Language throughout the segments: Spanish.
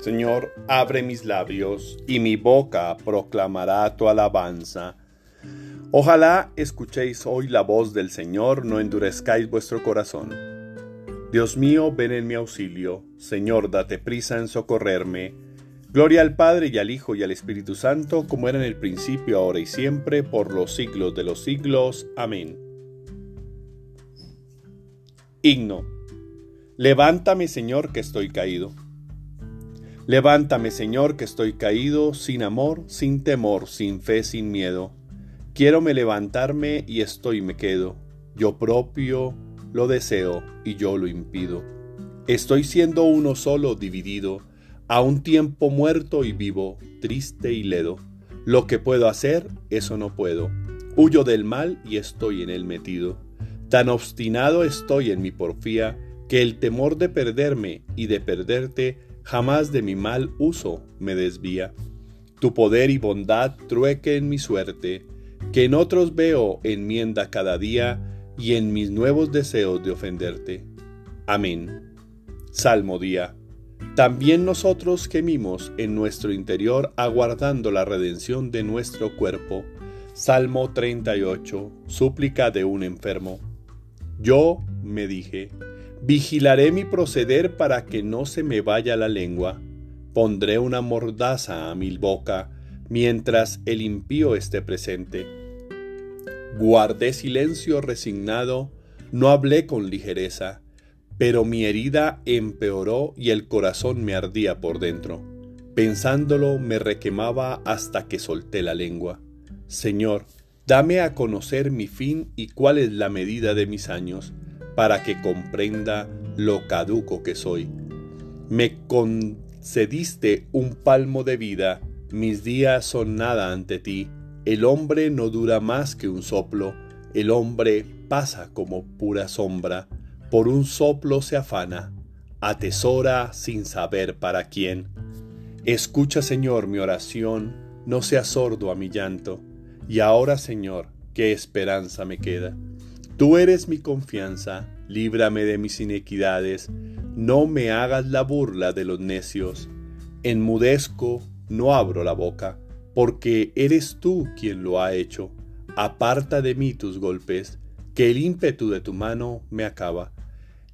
Señor, abre mis labios, y mi boca proclamará tu alabanza. Ojalá escuchéis hoy la voz del Señor, no endurezcáis vuestro corazón. Dios mío, ven en mi auxilio. Señor, date prisa en socorrerme. Gloria al Padre y al Hijo y al Espíritu Santo, como era en el principio, ahora y siempre, por los siglos de los siglos. Amén. Himno. Levántame, Señor, que estoy caído. Levántame, Señor, que estoy caído, sin amor, sin temor, sin fe, sin miedo. Quiero me levantarme y estoy me quedo. Yo propio lo deseo y yo lo impido. Estoy siendo uno solo dividido, a un tiempo muerto y vivo, triste y ledo. Lo que puedo hacer, eso no puedo. Huyo del mal y estoy en él metido. Tan obstinado estoy en mi porfía, que el temor de perderme y de perderte jamás de mi mal uso me desvía. Tu poder y bondad trueque en mi suerte, que en otros veo enmienda cada día y en mis nuevos deseos de ofenderte. Amén. Salmo día. También nosotros gemimos en nuestro interior aguardando la redención de nuestro cuerpo. Salmo 38. Súplica de un enfermo. Yo me dije, Vigilaré mi proceder para que no se me vaya la lengua. Pondré una mordaza a mi boca mientras el impío esté presente. Guardé silencio resignado, no hablé con ligereza, pero mi herida empeoró y el corazón me ardía por dentro. Pensándolo me requemaba hasta que solté la lengua. Señor, dame a conocer mi fin y cuál es la medida de mis años para que comprenda lo caduco que soy. Me concediste un palmo de vida, mis días son nada ante ti. El hombre no dura más que un soplo, el hombre pasa como pura sombra, por un soplo se afana, atesora sin saber para quién. Escucha, Señor, mi oración, no seas sordo a mi llanto, y ahora, Señor, qué esperanza me queda. Tú eres mi confianza, líbrame de mis inequidades, no me hagas la burla de los necios. Enmudezco, no abro la boca, porque eres tú quien lo ha hecho. Aparta de mí tus golpes, que el ímpetu de tu mano me acaba.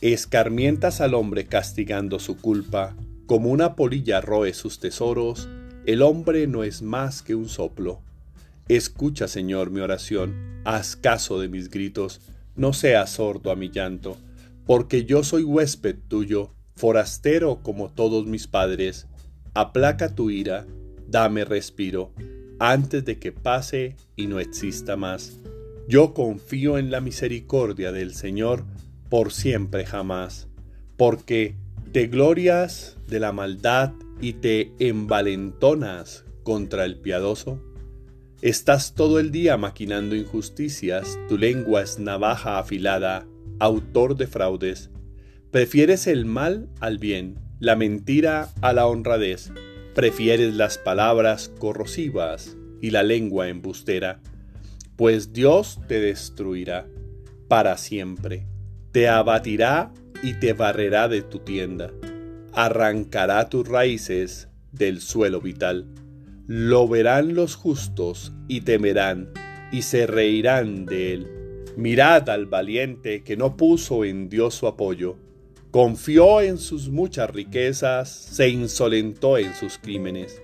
Escarmientas al hombre castigando su culpa, como una polilla roe sus tesoros, el hombre no es más que un soplo. Escucha, Señor, mi oración, haz caso de mis gritos, no seas sordo a mi llanto, porque yo soy huésped tuyo, forastero como todos mis padres. Aplaca tu ira, dame respiro, antes de que pase y no exista más. Yo confío en la misericordia del Señor por siempre jamás, porque te glorias de la maldad y te envalentonas contra el piadoso. Estás todo el día maquinando injusticias, tu lengua es navaja afilada, autor de fraudes. Prefieres el mal al bien, la mentira a la honradez. Prefieres las palabras corrosivas y la lengua embustera. Pues Dios te destruirá para siempre, te abatirá y te barrerá de tu tienda. Arrancará tus raíces del suelo vital lo verán los justos y temerán y se reirán de él. Mirad al valiente que no puso en Dios su apoyo, confió en sus muchas riquezas, se insolentó en sus crímenes.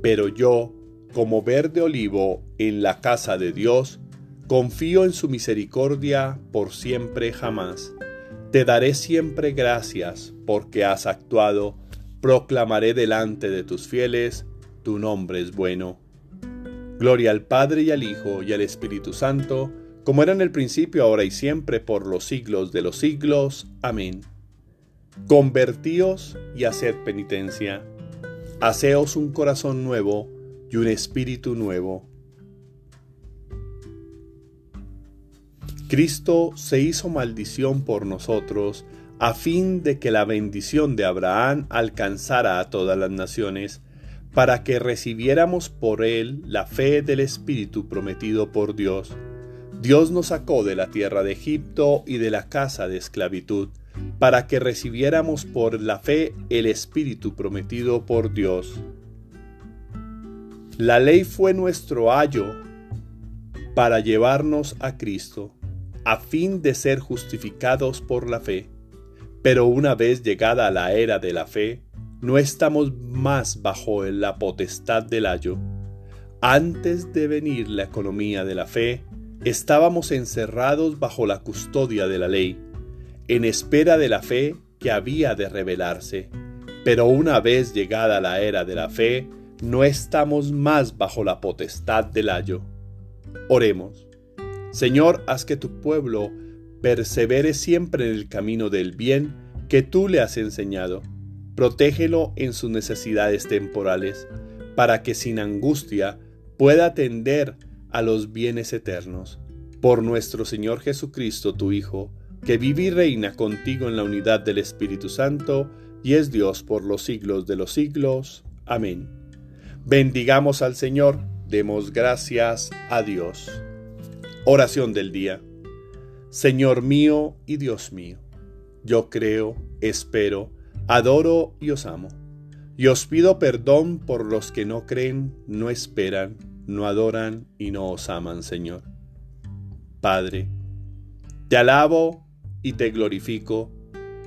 Pero yo, como verde olivo en la casa de Dios, confío en su misericordia por siempre jamás. Te daré siempre gracias porque has actuado, proclamaré delante de tus fieles, tu nombre es bueno. Gloria al Padre y al Hijo y al Espíritu Santo, como era en el principio, ahora y siempre, por los siglos de los siglos. Amén. Convertíos y haced penitencia. Haceos un corazón nuevo y un espíritu nuevo. Cristo se hizo maldición por nosotros, a fin de que la bendición de Abraham alcanzara a todas las naciones para que recibiéramos por él la fe del Espíritu prometido por Dios. Dios nos sacó de la tierra de Egipto y de la casa de esclavitud, para que recibiéramos por la fe el Espíritu prometido por Dios. La ley fue nuestro ayo para llevarnos a Cristo, a fin de ser justificados por la fe. Pero una vez llegada la era de la fe, no estamos más bajo la potestad del ayo. Antes de venir la economía de la fe, estábamos encerrados bajo la custodia de la ley, en espera de la fe que había de revelarse. Pero una vez llegada la era de la fe, no estamos más bajo la potestad del ayo. Oremos. Señor, haz que tu pueblo persevere siempre en el camino del bien que tú le has enseñado Protégelo en sus necesidades temporales, para que sin angustia pueda atender a los bienes eternos. Por nuestro Señor Jesucristo, tu Hijo, que vive y reina contigo en la unidad del Espíritu Santo, y es Dios por los siglos de los siglos. Amén. Bendigamos al Señor, demos gracias a Dios. Oración del día. Señor mío y Dios mío, yo creo, espero, Adoro y os amo. Y os pido perdón por los que no creen, no esperan, no adoran y no os aman, Señor. Padre, te alabo y te glorifico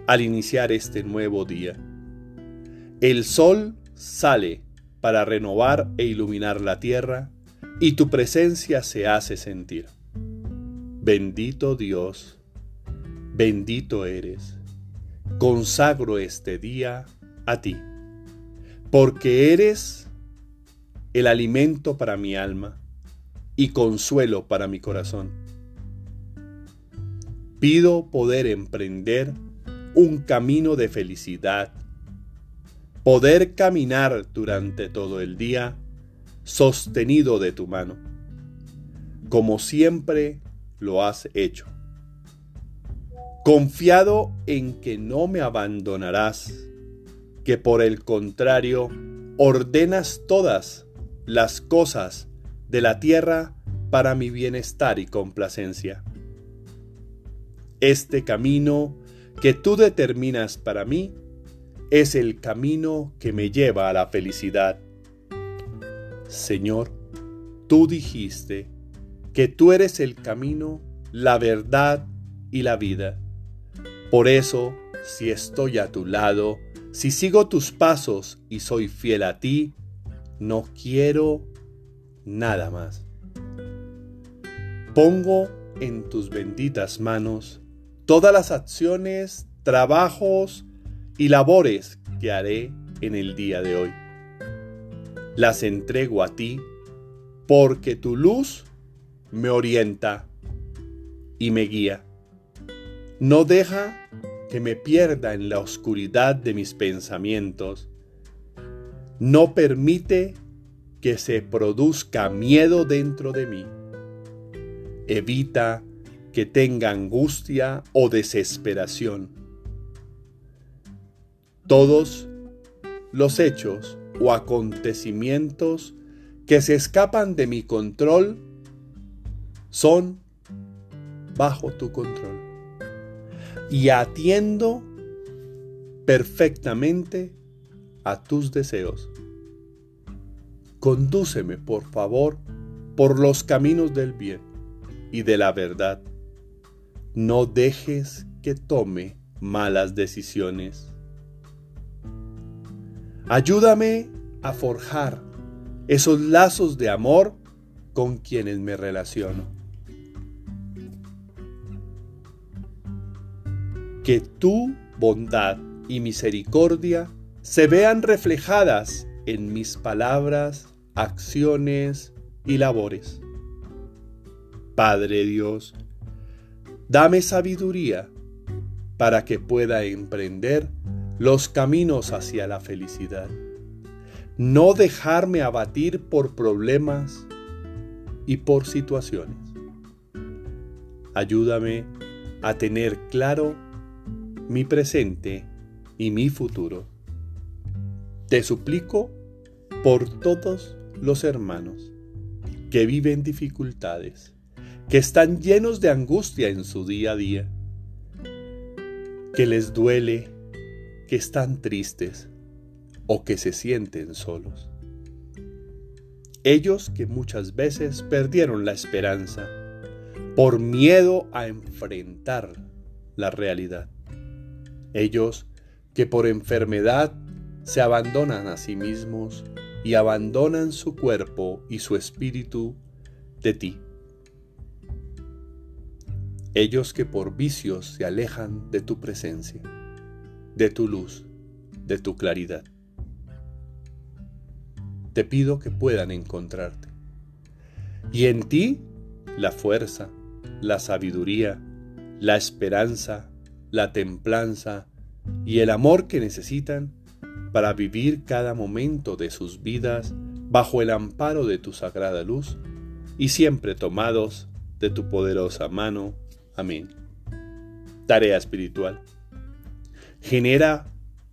al iniciar este nuevo día. El sol sale para renovar e iluminar la tierra y tu presencia se hace sentir. Bendito Dios, bendito eres consagro este día a ti, porque eres el alimento para mi alma y consuelo para mi corazón. Pido poder emprender un camino de felicidad, poder caminar durante todo el día sostenido de tu mano, como siempre lo has hecho confiado en que no me abandonarás, que por el contrario ordenas todas las cosas de la tierra para mi bienestar y complacencia. Este camino que tú determinas para mí es el camino que me lleva a la felicidad. Señor, tú dijiste que tú eres el camino, la verdad y la vida. Por eso, si estoy a tu lado, si sigo tus pasos y soy fiel a ti, no quiero nada más. Pongo en tus benditas manos todas las acciones, trabajos y labores que haré en el día de hoy. Las entrego a ti porque tu luz me orienta y me guía. No deja que me pierda en la oscuridad de mis pensamientos. No permite que se produzca miedo dentro de mí. Evita que tenga angustia o desesperación. Todos los hechos o acontecimientos que se escapan de mi control son bajo tu control y atiendo perfectamente a tus deseos. Condúceme, por favor, por los caminos del bien y de la verdad. No dejes que tome malas decisiones. Ayúdame a forjar esos lazos de amor con quienes me relaciono. Que tu bondad y misericordia se vean reflejadas en mis palabras, acciones y labores. Padre Dios, dame sabiduría para que pueda emprender los caminos hacia la felicidad. No dejarme abatir por problemas y por situaciones. Ayúdame a tener claro mi presente y mi futuro. Te suplico por todos los hermanos que viven dificultades, que están llenos de angustia en su día a día, que les duele, que están tristes o que se sienten solos. Ellos que muchas veces perdieron la esperanza por miedo a enfrentar la realidad. Ellos que por enfermedad se abandonan a sí mismos y abandonan su cuerpo y su espíritu de ti. Ellos que por vicios se alejan de tu presencia, de tu luz, de tu claridad. Te pido que puedan encontrarte. Y en ti la fuerza, la sabiduría, la esperanza, la templanza y el amor que necesitan para vivir cada momento de sus vidas bajo el amparo de tu sagrada luz y siempre tomados de tu poderosa mano. Amén. Tarea espiritual. Genera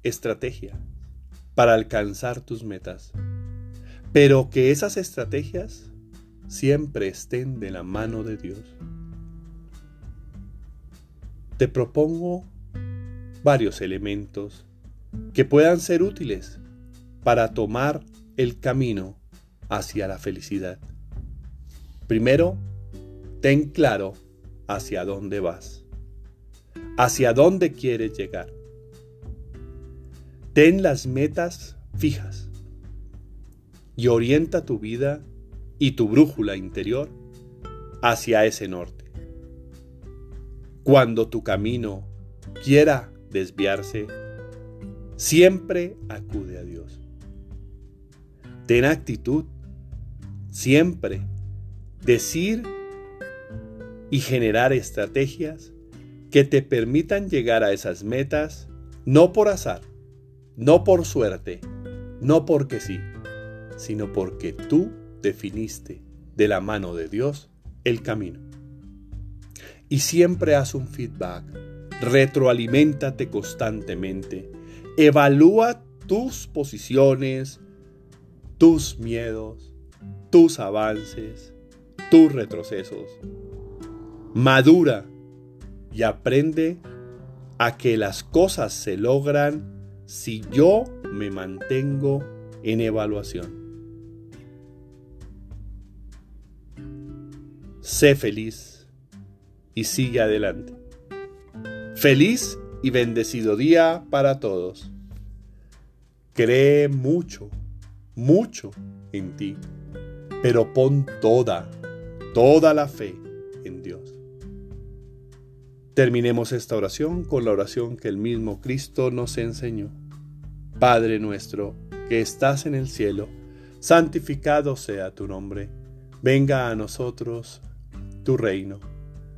estrategia para alcanzar tus metas, pero que esas estrategias siempre estén de la mano de Dios. Te propongo varios elementos que puedan ser útiles para tomar el camino hacia la felicidad. Primero, ten claro hacia dónde vas, hacia dónde quieres llegar. Ten las metas fijas y orienta tu vida y tu brújula interior hacia ese norte. Cuando tu camino quiera desviarse, siempre acude a Dios. Ten actitud, siempre decir y generar estrategias que te permitan llegar a esas metas no por azar, no por suerte, no porque sí, sino porque tú definiste de la mano de Dios el camino. Y siempre haz un feedback, retroaliméntate constantemente Evalúa tus posiciones, tus miedos, tus avances, tus retrocesos. Madura y aprende a que las cosas se logran si yo me mantengo en evaluación. Sé feliz y sigue adelante. Feliz y bendecido día para todos. Cree mucho, mucho en ti, pero pon toda, toda la fe en Dios. Terminemos esta oración con la oración que el mismo Cristo nos enseñó. Padre nuestro, que estás en el cielo, santificado sea tu nombre, venga a nosotros tu reino